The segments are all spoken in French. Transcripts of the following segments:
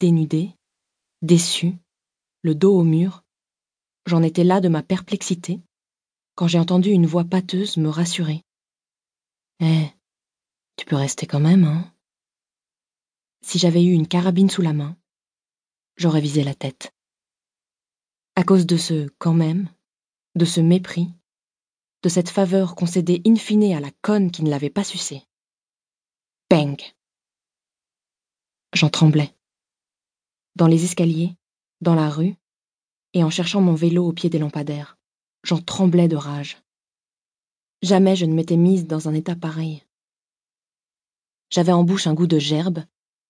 dénudée, déçue, le dos au mur, j'en étais là de ma perplexité, quand j'ai entendu une voix pâteuse me rassurer. Eh, tu peux rester quand même, hein Si j'avais eu une carabine sous la main, j'aurais visé la tête. À cause de ce quand même, de ce mépris, de cette faveur concédée in fine à la conne qui ne l'avait pas sucée. Bang J'en tremblais. Dans les escaliers, dans la rue, et en cherchant mon vélo au pied des lampadaires, j'en tremblais de rage. Jamais je ne m'étais mise dans un état pareil. J'avais en bouche un goût de gerbe,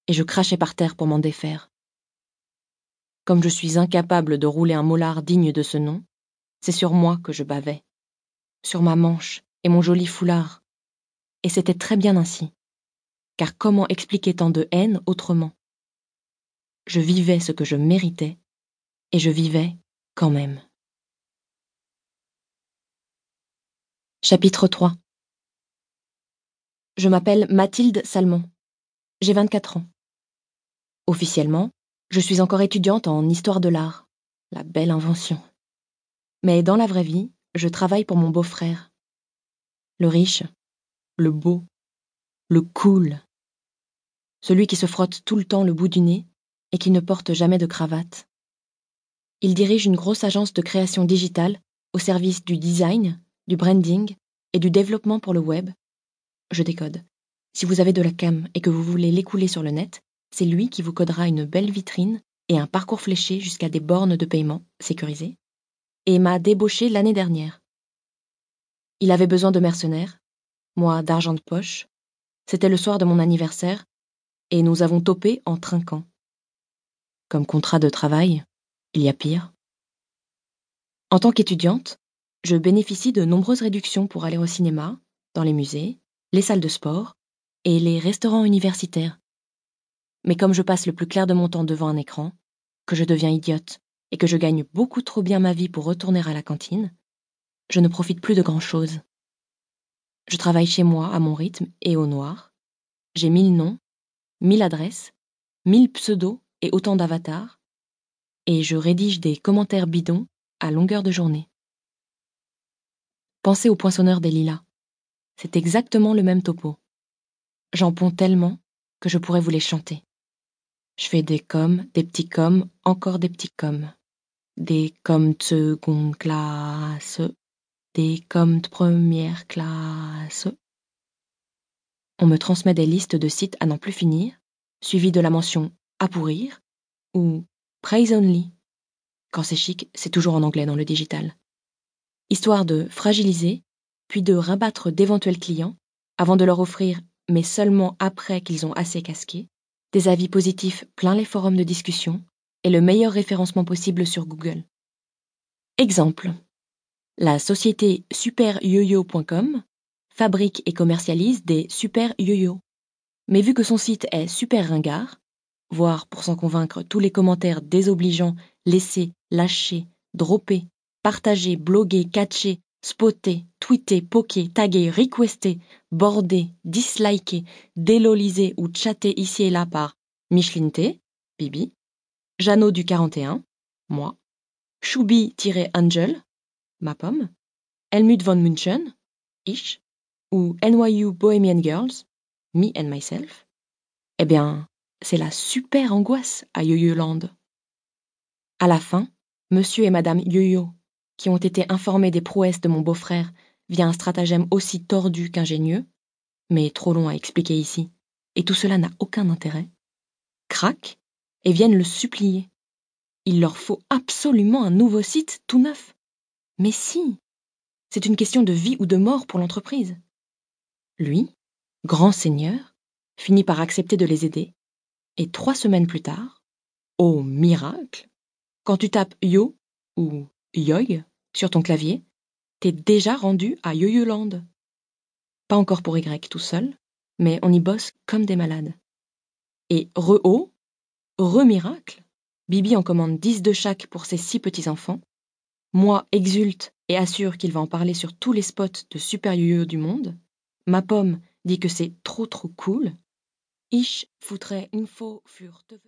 et je crachais par terre pour m'en défaire. Comme je suis incapable de rouler un molar digne de ce nom, c'est sur moi que je bavais, sur ma manche et mon joli foulard. Et c'était très bien ainsi, car comment expliquer tant de haine autrement? Je vivais ce que je méritais, et je vivais quand même. Chapitre 3 Je m'appelle Mathilde Salmon. J'ai 24 ans. Officiellement, je suis encore étudiante en histoire de l'art. La belle invention. Mais dans la vraie vie, je travaille pour mon beau-frère. Le riche, le beau, le cool. Celui qui se frotte tout le temps le bout du nez et qui ne porte jamais de cravate. Il dirige une grosse agence de création digitale au service du design, du branding et du développement pour le web. Je décode. Si vous avez de la cam et que vous voulez l'écouler sur le net, c'est lui qui vous codera une belle vitrine et un parcours fléché jusqu'à des bornes de paiement sécurisées, et m'a débauché l'année dernière. Il avait besoin de mercenaires, moi d'argent de poche. C'était le soir de mon anniversaire, et nous avons topé en trinquant. Comme contrat de travail, il y a pire. En tant qu'étudiante, je bénéficie de nombreuses réductions pour aller au cinéma, dans les musées, les salles de sport et les restaurants universitaires. Mais comme je passe le plus clair de mon temps devant un écran, que je deviens idiote et que je gagne beaucoup trop bien ma vie pour retourner à la cantine, je ne profite plus de grand-chose. Je travaille chez moi à mon rythme et au noir. J'ai mille noms, mille adresses, mille pseudos et autant d'avatars, et je rédige des commentaires bidons à longueur de journée. Pensez au poinçonneur des lilas. C'est exactement le même topo. J'en ponds tellement que je pourrais vous les chanter. Je fais des coms, des petits coms, encore des petits coms. Des coms de seconde classe, des coms de première classe. On me transmet des listes de sites à n'en plus finir, suivies de la mention à pourrir ou praise only. Quand c'est chic, c'est toujours en anglais dans le digital histoire de fragiliser, puis de rabattre d'éventuels clients, avant de leur offrir, mais seulement après qu'ils ont assez casqué, des avis positifs plein les forums de discussion et le meilleur référencement possible sur Google. Exemple. La société superyoyo.com fabrique et commercialise des super yo Mais vu que son site est super ringard, voire pour s'en convaincre tous les commentaires désobligeants laissés, lâchés, droppés partager, bloguer, catcher, spotter, tweeter, poker, taguer, requester, border, disliker, déloliser ou chatter ici et là par Micheline T, Bibi, Jeannot du 41, moi, Choubi-Angel, ma pomme, Helmut von München, Ish, ou NYU Bohemian Girls, Me and Myself, eh bien, c'est la super angoisse à Yo-Yo À la fin, monsieur et madame Yo-Yo qui ont été informés des prouesses de mon beau-frère via un stratagème aussi tordu qu'ingénieux, mais trop long à expliquer ici, et tout cela n'a aucun intérêt, craquent et viennent le supplier. Il leur faut absolument un nouveau site tout neuf. Mais si, c'est une question de vie ou de mort pour l'entreprise. Lui, grand seigneur, finit par accepter de les aider, et trois semaines plus tard, au miracle, quand tu tapes Yo ou Yoy sur ton clavier, t'es déjà rendu à Yoyoland. Pas encore pour Y tout seul, mais on y bosse comme des malades. Et re-haut, re-miracle, Bibi en commande 10 de chaque pour ses six petits-enfants. Moi exulte et assure qu'il va en parler sur tous les spots de super yo-yo du monde. Ma pomme dit que c'est trop trop cool. Ich foutrais une faux furte.